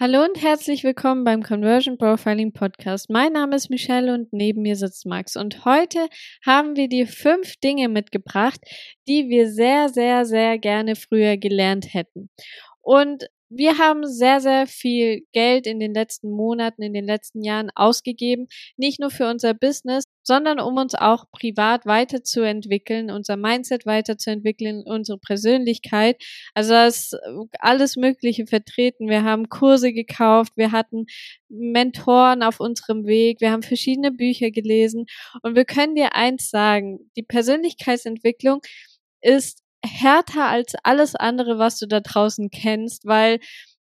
Hallo und herzlich willkommen beim Conversion Profiling Podcast. Mein Name ist Michelle und neben mir sitzt Max. Und heute haben wir dir fünf Dinge mitgebracht, die wir sehr, sehr, sehr gerne früher gelernt hätten. Und wir haben sehr, sehr viel Geld in den letzten Monaten, in den letzten Jahren ausgegeben, nicht nur für unser Business, sondern um uns auch privat weiterzuentwickeln, unser Mindset weiterzuentwickeln, unsere Persönlichkeit. Also das alles Mögliche vertreten. Wir haben Kurse gekauft, wir hatten Mentoren auf unserem Weg, wir haben verschiedene Bücher gelesen und wir können dir eins sagen, die Persönlichkeitsentwicklung ist härter als alles andere, was du da draußen kennst, weil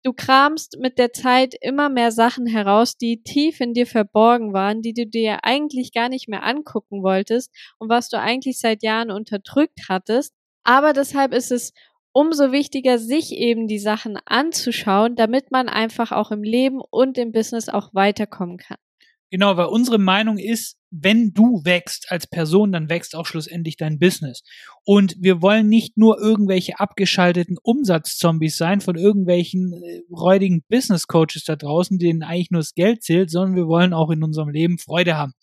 du kramst mit der Zeit immer mehr Sachen heraus, die tief in dir verborgen waren, die du dir eigentlich gar nicht mehr angucken wolltest und was du eigentlich seit Jahren unterdrückt hattest. Aber deshalb ist es umso wichtiger, sich eben die Sachen anzuschauen, damit man einfach auch im Leben und im Business auch weiterkommen kann. Genau, weil unsere Meinung ist, wenn du wächst als Person, dann wächst auch schlussendlich dein Business. Und wir wollen nicht nur irgendwelche abgeschalteten Umsatzzombies sein von irgendwelchen äh, räudigen Business Coaches da draußen, denen eigentlich nur das Geld zählt, sondern wir wollen auch in unserem Leben Freude haben.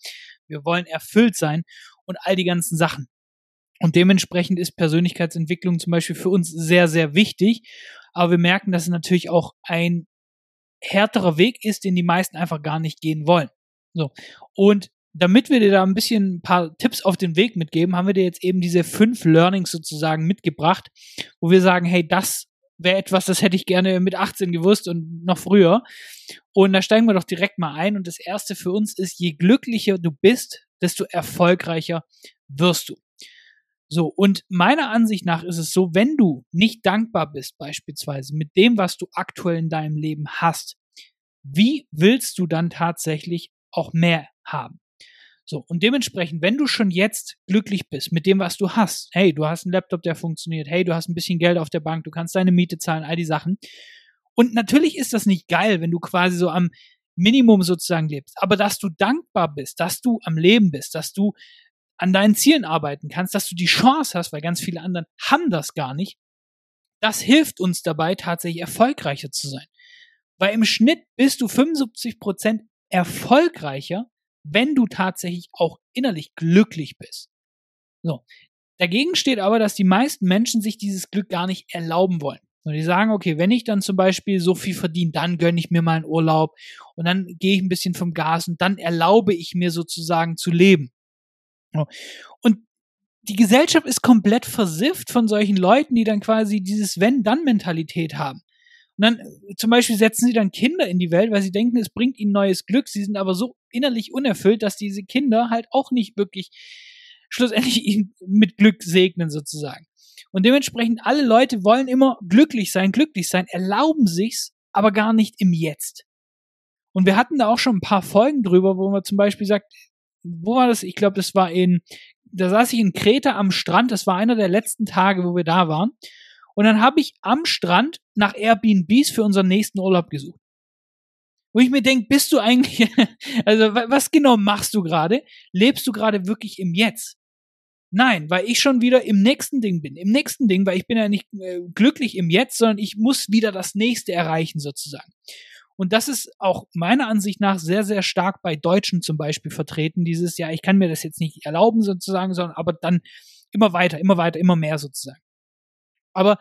Wir wollen erfüllt sein und all die ganzen Sachen. Und dementsprechend ist Persönlichkeitsentwicklung zum Beispiel für uns sehr, sehr wichtig. Aber wir merken, dass es natürlich auch ein härterer Weg ist, den die meisten einfach gar nicht gehen wollen. So. Und damit wir dir da ein bisschen ein paar Tipps auf den Weg mitgeben, haben wir dir jetzt eben diese fünf Learnings sozusagen mitgebracht, wo wir sagen, hey, das wäre etwas, das hätte ich gerne mit 18 gewusst und noch früher. Und da steigen wir doch direkt mal ein. Und das erste für uns ist, je glücklicher du bist, desto erfolgreicher wirst du. So, und meiner Ansicht nach ist es so, wenn du nicht dankbar bist, beispielsweise mit dem, was du aktuell in deinem Leben hast, wie willst du dann tatsächlich auch mehr haben. So, und dementsprechend, wenn du schon jetzt glücklich bist mit dem, was du hast, hey, du hast einen Laptop, der funktioniert, hey, du hast ein bisschen Geld auf der Bank, du kannst deine Miete zahlen, all die Sachen. Und natürlich ist das nicht geil, wenn du quasi so am Minimum sozusagen lebst, aber dass du dankbar bist, dass du am Leben bist, dass du an deinen Zielen arbeiten kannst, dass du die Chance hast, weil ganz viele anderen haben das gar nicht, das hilft uns dabei, tatsächlich erfolgreicher zu sein. Weil im Schnitt bist du 75 Prozent erfolgreicher, wenn du tatsächlich auch innerlich glücklich bist. So. Dagegen steht aber, dass die meisten Menschen sich dieses Glück gar nicht erlauben wollen. Und die sagen, okay, wenn ich dann zum Beispiel so viel verdiene, dann gönne ich mir mal einen Urlaub und dann gehe ich ein bisschen vom Gas und dann erlaube ich mir sozusagen zu leben. Und die Gesellschaft ist komplett versifft von solchen Leuten, die dann quasi dieses Wenn-Dann-Mentalität haben. Und dann äh, zum Beispiel setzen sie dann Kinder in die Welt, weil sie denken, es bringt ihnen neues Glück. Sie sind aber so innerlich unerfüllt, dass diese Kinder halt auch nicht wirklich schlussendlich ihn mit Glück segnen sozusagen. Und dementsprechend alle Leute wollen immer glücklich sein, glücklich sein, erlauben sich's, aber gar nicht im Jetzt. Und wir hatten da auch schon ein paar Folgen drüber, wo man zum Beispiel sagt, wo war das? Ich glaube, das war in, da saß ich in Kreta am Strand, das war einer der letzten Tage, wo wir da waren. Und dann habe ich am Strand nach Airbnbs für unseren nächsten Urlaub gesucht. Wo ich mir denke, bist du eigentlich, also was genau machst du gerade? Lebst du gerade wirklich im Jetzt? Nein, weil ich schon wieder im nächsten Ding bin. Im nächsten Ding, weil ich bin ja nicht äh, glücklich im Jetzt, sondern ich muss wieder das nächste erreichen sozusagen. Und das ist auch meiner Ansicht nach sehr, sehr stark bei Deutschen zum Beispiel vertreten. Dieses, ja, ich kann mir das jetzt nicht erlauben sozusagen, sondern aber dann immer weiter, immer weiter, immer mehr sozusagen. Aber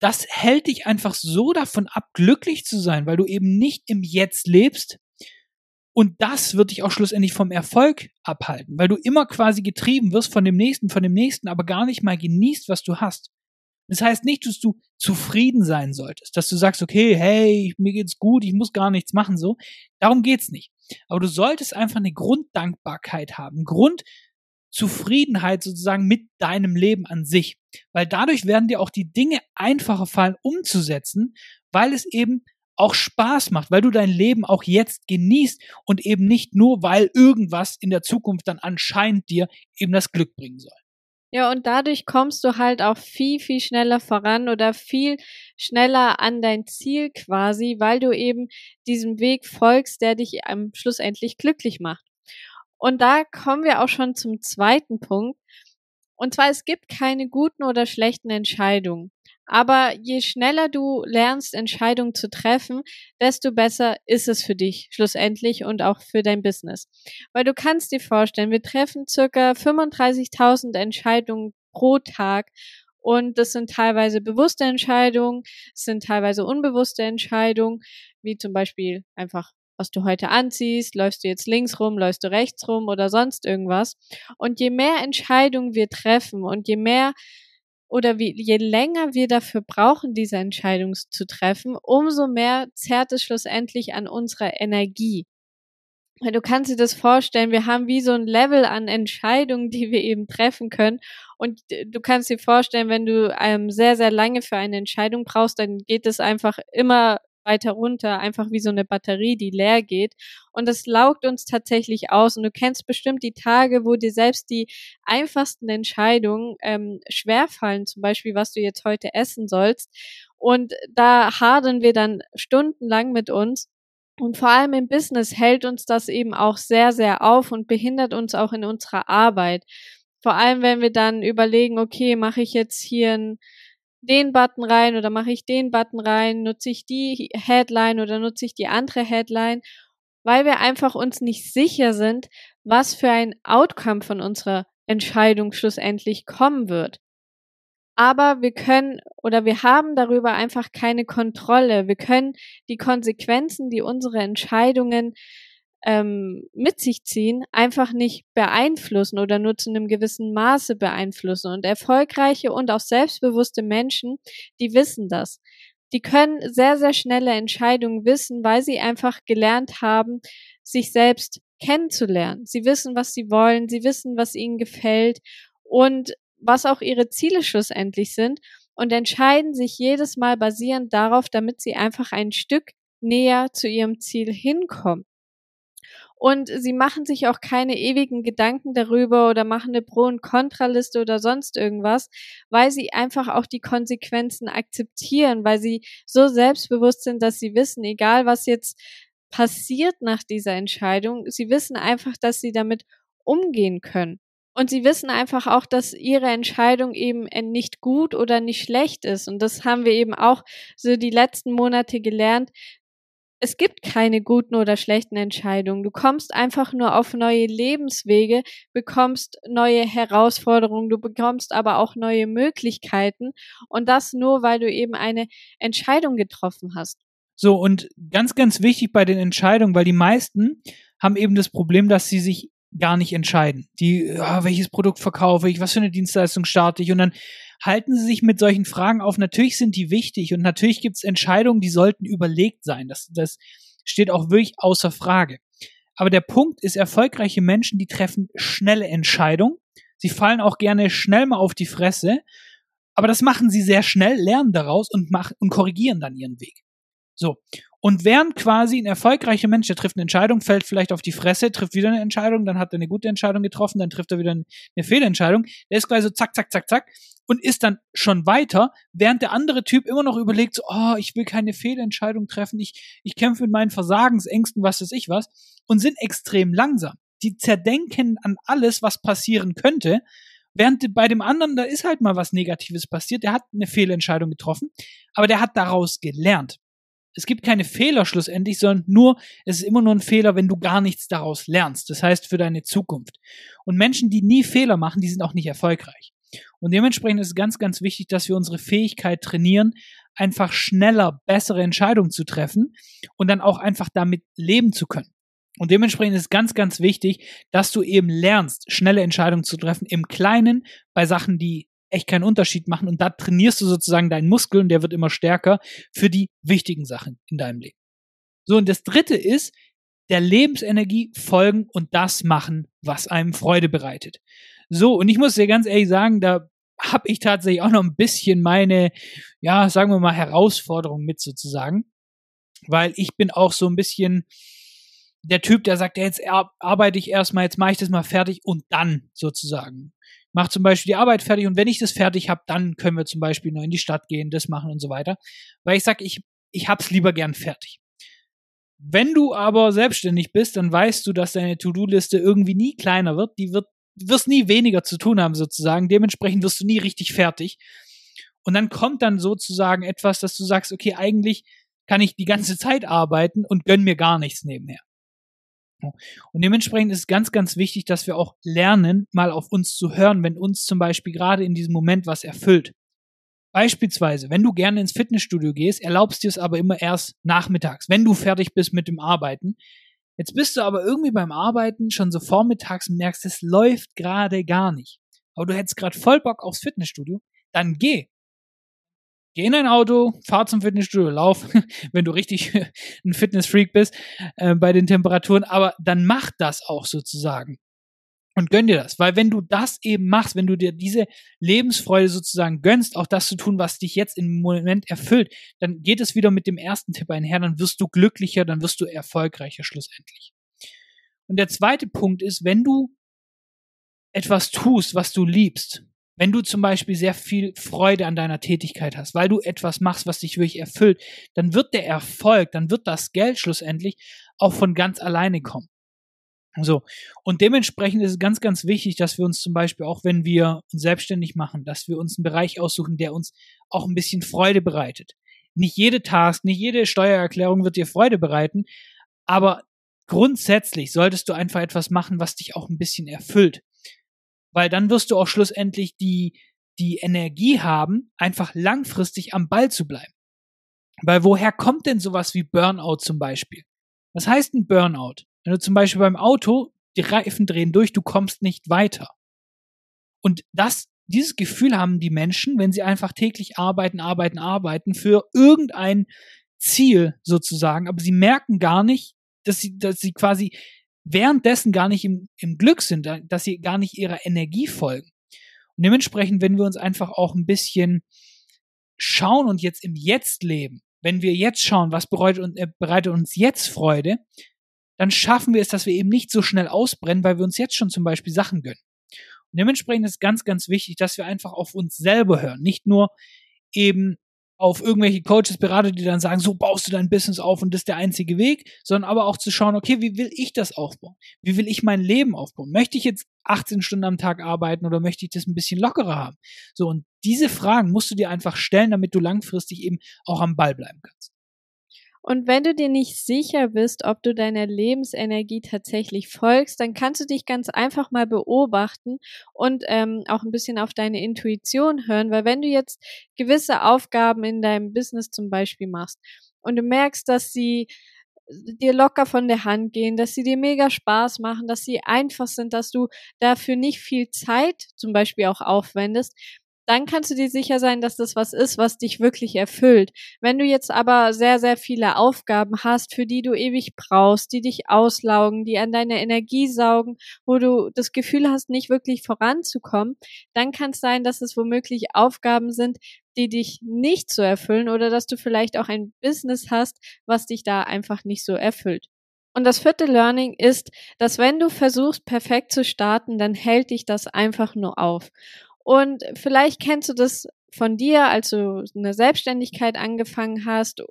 das hält dich einfach so davon ab, glücklich zu sein, weil du eben nicht im Jetzt lebst. Und das wird dich auch schlussendlich vom Erfolg abhalten, weil du immer quasi getrieben wirst von dem nächsten, von dem nächsten, aber gar nicht mal genießt, was du hast. Das heißt nicht, dass du zufrieden sein solltest, dass du sagst, okay, hey, mir geht's gut, ich muss gar nichts machen, so. Darum geht's nicht. Aber du solltest einfach eine Grunddankbarkeit haben, Grund, Zufriedenheit sozusagen mit deinem Leben an sich. Weil dadurch werden dir auch die Dinge einfacher fallen umzusetzen, weil es eben auch Spaß macht, weil du dein Leben auch jetzt genießt und eben nicht nur, weil irgendwas in der Zukunft dann anscheinend dir eben das Glück bringen soll. Ja, und dadurch kommst du halt auch viel, viel schneller voran oder viel schneller an dein Ziel quasi, weil du eben diesem Weg folgst, der dich am Schluss endlich glücklich macht. Und da kommen wir auch schon zum zweiten Punkt. Und zwar, es gibt keine guten oder schlechten Entscheidungen. Aber je schneller du lernst, Entscheidungen zu treffen, desto besser ist es für dich schlussendlich und auch für dein Business. Weil du kannst dir vorstellen, wir treffen circa 35.000 Entscheidungen pro Tag und das sind teilweise bewusste Entscheidungen, es sind teilweise unbewusste Entscheidungen, wie zum Beispiel einfach was du heute anziehst, läufst du jetzt links rum, läufst du rechts rum oder sonst irgendwas. Und je mehr Entscheidungen wir treffen und je mehr oder wie, je länger wir dafür brauchen, diese Entscheidung zu treffen, umso mehr zerrt es schlussendlich an unserer Energie. Du kannst dir das vorstellen, wir haben wie so ein Level an Entscheidungen, die wir eben treffen können. Und du kannst dir vorstellen, wenn du ähm, sehr, sehr lange für eine Entscheidung brauchst, dann geht es einfach immer weiter runter, einfach wie so eine Batterie, die leer geht. Und das laugt uns tatsächlich aus. Und du kennst bestimmt die Tage, wo dir selbst die einfachsten Entscheidungen ähm, schwerfallen, zum Beispiel, was du jetzt heute essen sollst. Und da hadern wir dann stundenlang mit uns. Und vor allem im Business hält uns das eben auch sehr, sehr auf und behindert uns auch in unserer Arbeit. Vor allem, wenn wir dann überlegen, okay, mache ich jetzt hier ein den Button rein oder mache ich den Button rein, nutze ich die Headline oder nutze ich die andere Headline, weil wir einfach uns nicht sicher sind, was für ein Outcome von unserer Entscheidung schlussendlich kommen wird. Aber wir können oder wir haben darüber einfach keine Kontrolle. Wir können die Konsequenzen, die unsere Entscheidungen ähm, mit sich ziehen, einfach nicht beeinflussen oder nur zu einem gewissen Maße beeinflussen. Und erfolgreiche und auch selbstbewusste Menschen, die wissen das. Die können sehr, sehr schnelle Entscheidungen wissen, weil sie einfach gelernt haben, sich selbst kennenzulernen. Sie wissen, was sie wollen, sie wissen, was ihnen gefällt und was auch ihre Ziele schlussendlich sind und entscheiden sich jedes Mal basierend darauf, damit sie einfach ein Stück näher zu ihrem Ziel hinkommen und sie machen sich auch keine ewigen Gedanken darüber oder machen eine Pro- und Kontraliste oder sonst irgendwas, weil sie einfach auch die Konsequenzen akzeptieren, weil sie so selbstbewusst sind, dass sie wissen, egal was jetzt passiert nach dieser Entscheidung, sie wissen einfach, dass sie damit umgehen können. Und sie wissen einfach auch, dass ihre Entscheidung eben nicht gut oder nicht schlecht ist. Und das haben wir eben auch so die letzten Monate gelernt, es gibt keine guten oder schlechten Entscheidungen. Du kommst einfach nur auf neue Lebenswege, bekommst neue Herausforderungen, du bekommst aber auch neue Möglichkeiten und das nur, weil du eben eine Entscheidung getroffen hast. So, und ganz, ganz wichtig bei den Entscheidungen, weil die meisten haben eben das Problem, dass sie sich gar nicht entscheiden. Die, oh, welches Produkt verkaufe ich, was für eine Dienstleistung starte ich und dann halten Sie sich mit solchen Fragen auf. Natürlich sind die wichtig und natürlich gibt es Entscheidungen, die sollten überlegt sein. Das, das steht auch wirklich außer Frage. Aber der Punkt ist, erfolgreiche Menschen, die treffen schnelle Entscheidungen. Sie fallen auch gerne schnell mal auf die Fresse. Aber das machen sie sehr schnell, lernen daraus und, machen, und korrigieren dann ihren Weg. So. Und während quasi ein erfolgreicher Mensch, der trifft eine Entscheidung, fällt vielleicht auf die Fresse, trifft wieder eine Entscheidung, dann hat er eine gute Entscheidung getroffen, dann trifft er wieder eine Fehlentscheidung. Der ist quasi so zack, zack, zack, zack und ist dann schon weiter, während der andere Typ immer noch überlegt, so, oh, ich will keine Fehlentscheidung treffen, ich, ich kämpfe mit meinen Versagensängsten, was weiß ich was, und sind extrem langsam. Die zerdenken an alles, was passieren könnte, während bei dem anderen, da ist halt mal was Negatives passiert, der hat eine Fehlentscheidung getroffen, aber der hat daraus gelernt. Es gibt keine Fehler schlussendlich, sondern nur, es ist immer nur ein Fehler, wenn du gar nichts daraus lernst. Das heißt für deine Zukunft. Und Menschen, die nie Fehler machen, die sind auch nicht erfolgreich. Und dementsprechend ist es ganz, ganz wichtig, dass wir unsere Fähigkeit trainieren, einfach schneller bessere Entscheidungen zu treffen und dann auch einfach damit leben zu können. Und dementsprechend ist es ganz, ganz wichtig, dass du eben lernst, schnelle Entscheidungen zu treffen im Kleinen bei Sachen, die echt keinen Unterschied machen. Und da trainierst du sozusagen deinen Muskel und der wird immer stärker für die wichtigen Sachen in deinem Leben. So, und das dritte ist, der Lebensenergie folgen und das machen, was einem Freude bereitet. So, und ich muss dir ganz ehrlich sagen, da habe ich tatsächlich auch noch ein bisschen meine, ja, sagen wir mal, Herausforderung mit sozusagen. Weil ich bin auch so ein bisschen der Typ, der sagt, ja, jetzt arbeite ich erstmal, jetzt mache ich das mal fertig und dann sozusagen. Mach zum Beispiel die Arbeit fertig und wenn ich das fertig habe, dann können wir zum Beispiel noch in die Stadt gehen, das machen und so weiter. Weil ich sage, ich, ich hab's lieber gern fertig. Wenn du aber selbstständig bist, dann weißt du, dass deine To-Do-Liste irgendwie nie kleiner wird. Die wird, wirst nie weniger zu tun haben sozusagen. Dementsprechend wirst du nie richtig fertig. Und dann kommt dann sozusagen etwas, dass du sagst, okay, eigentlich kann ich die ganze Zeit arbeiten und gönn mir gar nichts nebenher. Und dementsprechend ist es ganz, ganz wichtig, dass wir auch lernen, mal auf uns zu hören, wenn uns zum Beispiel gerade in diesem Moment was erfüllt. Beispielsweise, wenn du gerne ins Fitnessstudio gehst, erlaubst dir es aber immer erst nachmittags, wenn du fertig bist mit dem Arbeiten. Jetzt bist du aber irgendwie beim Arbeiten schon so vormittags und merkst, es läuft gerade gar nicht. Aber du hättest gerade voll Bock aufs Fitnessstudio, dann geh. Geh in ein Auto, fahr zum Fitnessstudio, lauf, wenn du richtig ein Fitnessfreak bist äh, bei den Temperaturen, aber dann mach das auch sozusagen und gönn dir das, weil wenn du das eben machst, wenn du dir diese Lebensfreude sozusagen gönnst, auch das zu tun, was dich jetzt im Moment erfüllt, dann geht es wieder mit dem ersten Tipp einher, dann wirst du glücklicher, dann wirst du erfolgreicher schlussendlich. Und der zweite Punkt ist, wenn du etwas tust, was du liebst, wenn du zum Beispiel sehr viel Freude an deiner Tätigkeit hast, weil du etwas machst, was dich wirklich erfüllt, dann wird der Erfolg, dann wird das Geld schlussendlich auch von ganz alleine kommen. So. Und dementsprechend ist es ganz, ganz wichtig, dass wir uns zum Beispiel auch, wenn wir uns selbstständig machen, dass wir uns einen Bereich aussuchen, der uns auch ein bisschen Freude bereitet. Nicht jede Task, nicht jede Steuererklärung wird dir Freude bereiten, aber grundsätzlich solltest du einfach etwas machen, was dich auch ein bisschen erfüllt. Weil dann wirst du auch schlussendlich die, die Energie haben, einfach langfristig am Ball zu bleiben. Weil woher kommt denn sowas wie Burnout zum Beispiel? Was heißt ein Burnout? Wenn du zum Beispiel beim Auto, die Reifen drehen durch, du kommst nicht weiter. Und das, dieses Gefühl haben die Menschen, wenn sie einfach täglich arbeiten, arbeiten, arbeiten für irgendein Ziel sozusagen, aber sie merken gar nicht, dass sie, dass sie quasi währenddessen gar nicht im, im Glück sind, dass sie gar nicht ihrer Energie folgen. Und dementsprechend, wenn wir uns einfach auch ein bisschen schauen und jetzt im Jetzt leben, wenn wir jetzt schauen, was bereitet, äh, bereitet uns jetzt Freude, dann schaffen wir es, dass wir eben nicht so schnell ausbrennen, weil wir uns jetzt schon zum Beispiel Sachen gönnen. Und dementsprechend ist ganz, ganz wichtig, dass wir einfach auf uns selber hören. Nicht nur eben auf irgendwelche Coaches, Berater, die dann sagen, so baust du dein Business auf und das ist der einzige Weg, sondern aber auch zu schauen, okay, wie will ich das aufbauen? Wie will ich mein Leben aufbauen? Möchte ich jetzt 18 Stunden am Tag arbeiten oder möchte ich das ein bisschen lockerer haben? So, und diese Fragen musst du dir einfach stellen, damit du langfristig eben auch am Ball bleiben kannst. Und wenn du dir nicht sicher bist, ob du deiner Lebensenergie tatsächlich folgst, dann kannst du dich ganz einfach mal beobachten und ähm, auch ein bisschen auf deine Intuition hören, weil wenn du jetzt gewisse Aufgaben in deinem Business zum Beispiel machst und du merkst, dass sie dir locker von der Hand gehen, dass sie dir mega Spaß machen, dass sie einfach sind, dass du dafür nicht viel Zeit zum Beispiel auch aufwendest, dann kannst du dir sicher sein, dass das was ist, was dich wirklich erfüllt. Wenn du jetzt aber sehr, sehr viele Aufgaben hast, für die du ewig brauchst, die dich auslaugen, die an deine Energie saugen, wo du das Gefühl hast, nicht wirklich voranzukommen, dann kann es sein, dass es womöglich Aufgaben sind, die dich nicht so erfüllen oder dass du vielleicht auch ein Business hast, was dich da einfach nicht so erfüllt. Und das vierte Learning ist, dass wenn du versuchst, perfekt zu starten, dann hält dich das einfach nur auf. Und vielleicht kennst du das von dir, als du eine Selbstständigkeit angefangen hast,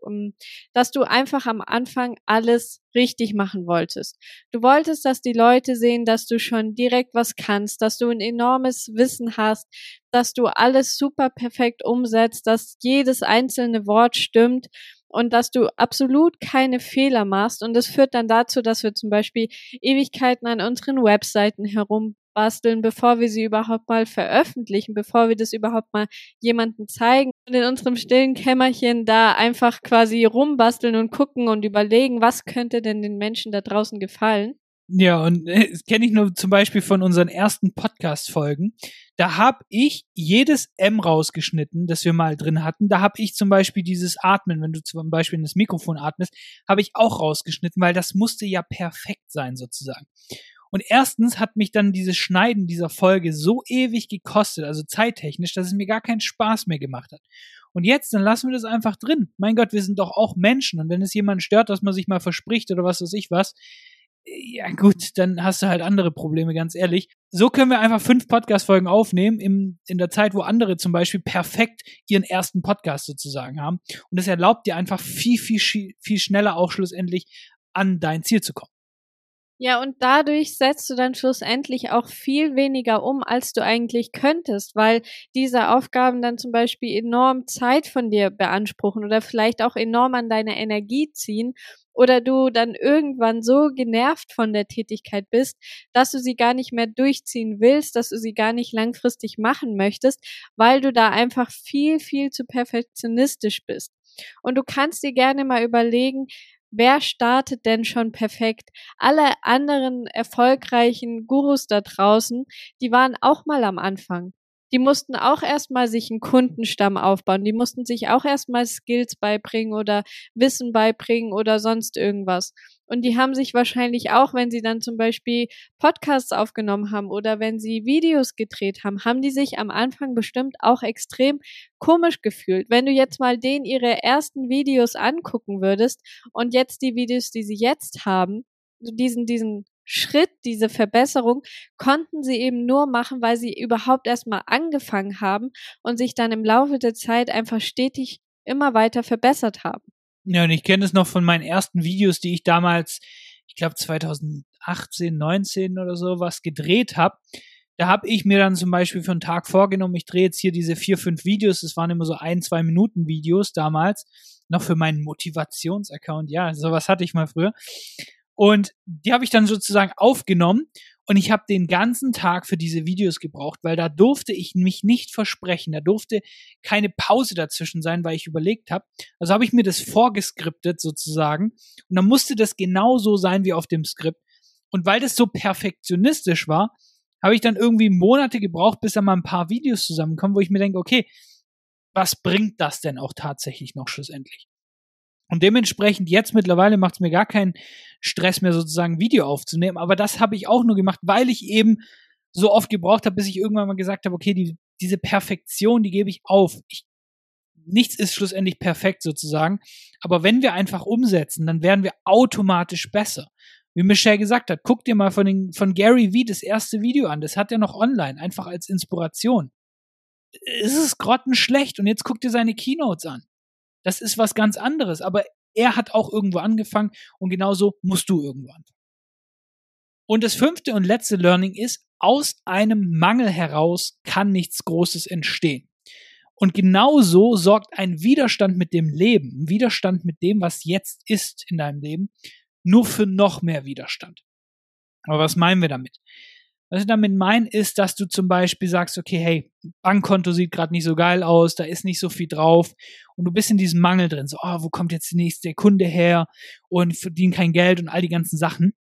dass du einfach am Anfang alles richtig machen wolltest. Du wolltest, dass die Leute sehen, dass du schon direkt was kannst, dass du ein enormes Wissen hast, dass du alles super perfekt umsetzt, dass jedes einzelne Wort stimmt und dass du absolut keine Fehler machst. Und das führt dann dazu, dass wir zum Beispiel Ewigkeiten an unseren Webseiten herum basteln, bevor wir sie überhaupt mal veröffentlichen, bevor wir das überhaupt mal jemanden zeigen und in unserem stillen Kämmerchen da einfach quasi rumbasteln und gucken und überlegen, was könnte denn den Menschen da draußen gefallen. Ja, und äh, das kenne ich nur zum Beispiel von unseren ersten Podcast-Folgen. Da habe ich jedes M rausgeschnitten, das wir mal drin hatten. Da habe ich zum Beispiel dieses Atmen, wenn du zum Beispiel in das Mikrofon atmest, habe ich auch rausgeschnitten, weil das musste ja perfekt sein sozusagen. Und erstens hat mich dann dieses Schneiden dieser Folge so ewig gekostet, also zeittechnisch, dass es mir gar keinen Spaß mehr gemacht hat. Und jetzt, dann lassen wir das einfach drin. Mein Gott, wir sind doch auch Menschen. Und wenn es jemanden stört, dass man sich mal verspricht oder was weiß ich was, ja gut, dann hast du halt andere Probleme, ganz ehrlich. So können wir einfach fünf Podcast-Folgen aufnehmen im, in der Zeit, wo andere zum Beispiel perfekt ihren ersten Podcast sozusagen haben. Und das erlaubt dir einfach viel, viel, viel schneller auch schlussendlich an dein Ziel zu kommen. Ja, und dadurch setzt du dann schlussendlich auch viel weniger um, als du eigentlich könntest, weil diese Aufgaben dann zum Beispiel enorm Zeit von dir beanspruchen oder vielleicht auch enorm an deine Energie ziehen oder du dann irgendwann so genervt von der Tätigkeit bist, dass du sie gar nicht mehr durchziehen willst, dass du sie gar nicht langfristig machen möchtest, weil du da einfach viel, viel zu perfektionistisch bist. Und du kannst dir gerne mal überlegen, wer startet denn schon perfekt? Alle anderen erfolgreichen Gurus da draußen, die waren auch mal am Anfang die mussten auch erstmal sich einen Kundenstamm aufbauen. Die mussten sich auch erstmal Skills beibringen oder Wissen beibringen oder sonst irgendwas. Und die haben sich wahrscheinlich auch, wenn sie dann zum Beispiel Podcasts aufgenommen haben oder wenn sie Videos gedreht haben, haben die sich am Anfang bestimmt auch extrem komisch gefühlt. Wenn du jetzt mal denen ihre ersten Videos angucken würdest und jetzt die Videos, die sie jetzt haben, diesen, diesen Schritt, diese Verbesserung, konnten sie eben nur machen, weil sie überhaupt erstmal angefangen haben und sich dann im Laufe der Zeit einfach stetig immer weiter verbessert haben. Ja, und ich kenne es noch von meinen ersten Videos, die ich damals, ich glaube 2018, 19 oder so was gedreht habe. Da habe ich mir dann zum Beispiel für einen Tag vorgenommen, ich drehe jetzt hier diese vier, fünf Videos, das waren immer so ein, zwei Minuten Videos damals, noch für meinen Motivationsaccount, ja, sowas hatte ich mal früher. Und die habe ich dann sozusagen aufgenommen und ich habe den ganzen Tag für diese Videos gebraucht, weil da durfte ich mich nicht versprechen. Da durfte keine Pause dazwischen sein, weil ich überlegt habe. Also habe ich mir das vorgeskriptet sozusagen. Und dann musste das genauso sein wie auf dem Skript. Und weil das so perfektionistisch war, habe ich dann irgendwie Monate gebraucht, bis da mal ein paar Videos zusammenkommen, wo ich mir denke, okay, was bringt das denn auch tatsächlich noch schlussendlich? Und dementsprechend jetzt mittlerweile macht es mir gar keinen Stress mehr sozusagen Video aufzunehmen. Aber das habe ich auch nur gemacht, weil ich eben so oft gebraucht habe, bis ich irgendwann mal gesagt habe, okay, die, diese Perfektion, die gebe ich auf. Ich, nichts ist schlussendlich perfekt sozusagen. Aber wenn wir einfach umsetzen, dann werden wir automatisch besser. Wie Michelle gesagt hat, guck dir mal von, den, von Gary Vee das erste Video an. Das hat er noch online, einfach als Inspiration. Es ist grottenschlecht und jetzt guck dir seine Keynotes an. Das ist was ganz anderes. Aber er hat auch irgendwo angefangen und genauso musst du irgendwo anfangen. Und das fünfte und letzte Learning ist, aus einem Mangel heraus kann nichts Großes entstehen. Und genauso sorgt ein Widerstand mit dem Leben, ein Widerstand mit dem, was jetzt ist in deinem Leben, nur für noch mehr Widerstand. Aber was meinen wir damit? Was ich damit meine, ist, dass du zum Beispiel sagst, okay, hey, Bankkonto sieht gerade nicht so geil aus, da ist nicht so viel drauf und du bist in diesem Mangel drin, so, oh, wo kommt jetzt der nächste Kunde her und verdient kein Geld und all die ganzen Sachen.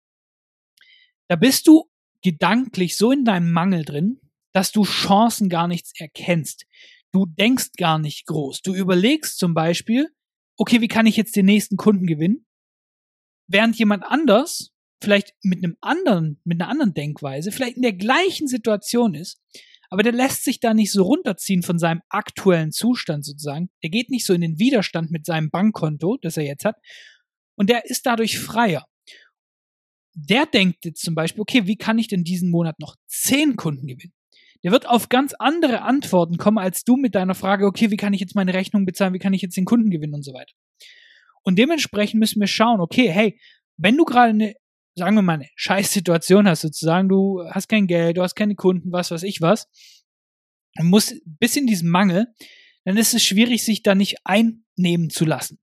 Da bist du gedanklich so in deinem Mangel drin, dass du Chancen gar nichts erkennst. Du denkst gar nicht groß. Du überlegst zum Beispiel, okay, wie kann ich jetzt den nächsten Kunden gewinnen? Während jemand anders vielleicht mit einem anderen, mit einer anderen Denkweise, vielleicht in der gleichen Situation ist, aber der lässt sich da nicht so runterziehen von seinem aktuellen Zustand sozusagen. Der geht nicht so in den Widerstand mit seinem Bankkonto, das er jetzt hat, und der ist dadurch freier. Der denkt jetzt zum Beispiel, okay, wie kann ich denn diesen Monat noch zehn Kunden gewinnen? Der wird auf ganz andere Antworten kommen als du mit deiner Frage, okay, wie kann ich jetzt meine Rechnung bezahlen, wie kann ich jetzt den Kunden gewinnen und so weiter. Und dementsprechend müssen wir schauen, okay, hey, wenn du gerade eine sagen wir mal, eine scheiß Situation hast, sozusagen, du hast kein Geld, du hast keine Kunden, was weiß ich was, und musst bis in diesen Mangel, dann ist es schwierig, sich da nicht einnehmen zu lassen.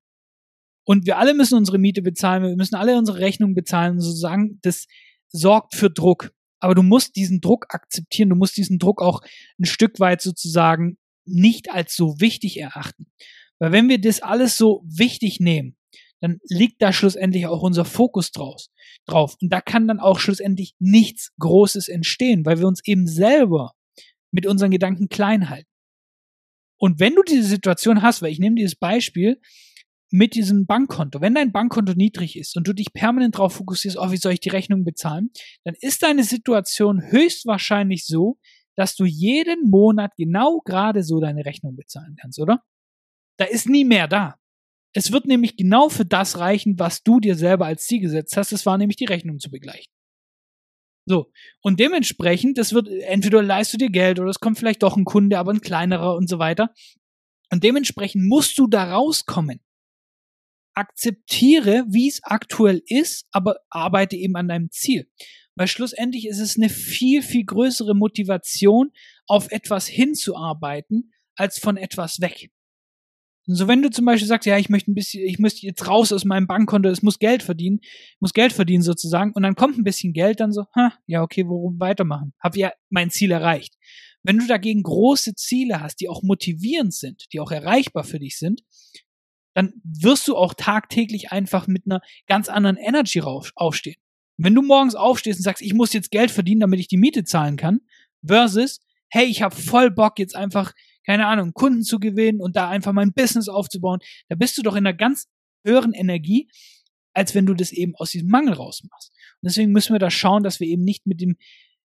Und wir alle müssen unsere Miete bezahlen, wir müssen alle unsere Rechnungen bezahlen, sozusagen, das sorgt für Druck. Aber du musst diesen Druck akzeptieren, du musst diesen Druck auch ein Stück weit sozusagen nicht als so wichtig erachten. Weil wenn wir das alles so wichtig nehmen, dann liegt da schlussendlich auch unser Fokus draus, drauf. Und da kann dann auch schlussendlich nichts Großes entstehen, weil wir uns eben selber mit unseren Gedanken klein halten. Und wenn du diese Situation hast, weil ich nehme dieses Beispiel mit diesem Bankkonto, wenn dein Bankkonto niedrig ist und du dich permanent darauf fokussierst, oh, wie soll ich die Rechnung bezahlen, dann ist deine Situation höchstwahrscheinlich so, dass du jeden Monat genau gerade so deine Rechnung bezahlen kannst, oder? Da ist nie mehr da. Es wird nämlich genau für das reichen, was du dir selber als Ziel gesetzt hast. Das war nämlich die Rechnung zu begleichen. So. Und dementsprechend, das wird, entweder leistest du dir Geld oder es kommt vielleicht doch ein Kunde, aber ein kleinerer und so weiter. Und dementsprechend musst du da rauskommen. akzeptiere, wie es aktuell ist, aber arbeite eben an deinem Ziel. Weil schlussendlich ist es eine viel, viel größere Motivation, auf etwas hinzuarbeiten, als von etwas weg. So wenn du zum Beispiel sagst, ja, ich möchte ein bisschen, ich muss jetzt raus aus meinem Bankkonto, es muss Geld verdienen, muss Geld verdienen sozusagen, und dann kommt ein bisschen Geld, dann so, ha, ja, okay, worum weitermachen? Hab ja mein Ziel erreicht. Wenn du dagegen große Ziele hast, die auch motivierend sind, die auch erreichbar für dich sind, dann wirst du auch tagtäglich einfach mit einer ganz anderen Energy aufstehen. Wenn du morgens aufstehst und sagst, ich muss jetzt Geld verdienen, damit ich die Miete zahlen kann, versus, hey, ich habe voll Bock jetzt einfach, keine Ahnung, Kunden zu gewinnen und da einfach mein Business aufzubauen, da bist du doch in einer ganz höheren Energie, als wenn du das eben aus diesem Mangel rausmachst. Und deswegen müssen wir da schauen, dass wir eben nicht mit dem,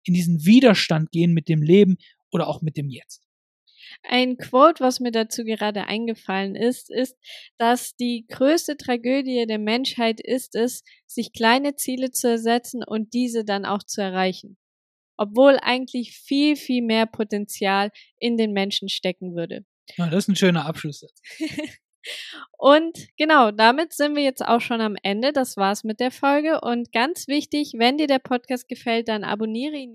in diesen Widerstand gehen mit dem Leben oder auch mit dem Jetzt. Ein Quote, was mir dazu gerade eingefallen ist, ist, dass die größte Tragödie der Menschheit ist es, sich kleine Ziele zu ersetzen und diese dann auch zu erreichen. Obwohl eigentlich viel, viel mehr Potenzial in den Menschen stecken würde. Ja, das ist ein schöner Abschluss. Und genau, damit sind wir jetzt auch schon am Ende. Das war's mit der Folge. Und ganz wichtig, wenn dir der Podcast gefällt, dann abonniere ihn.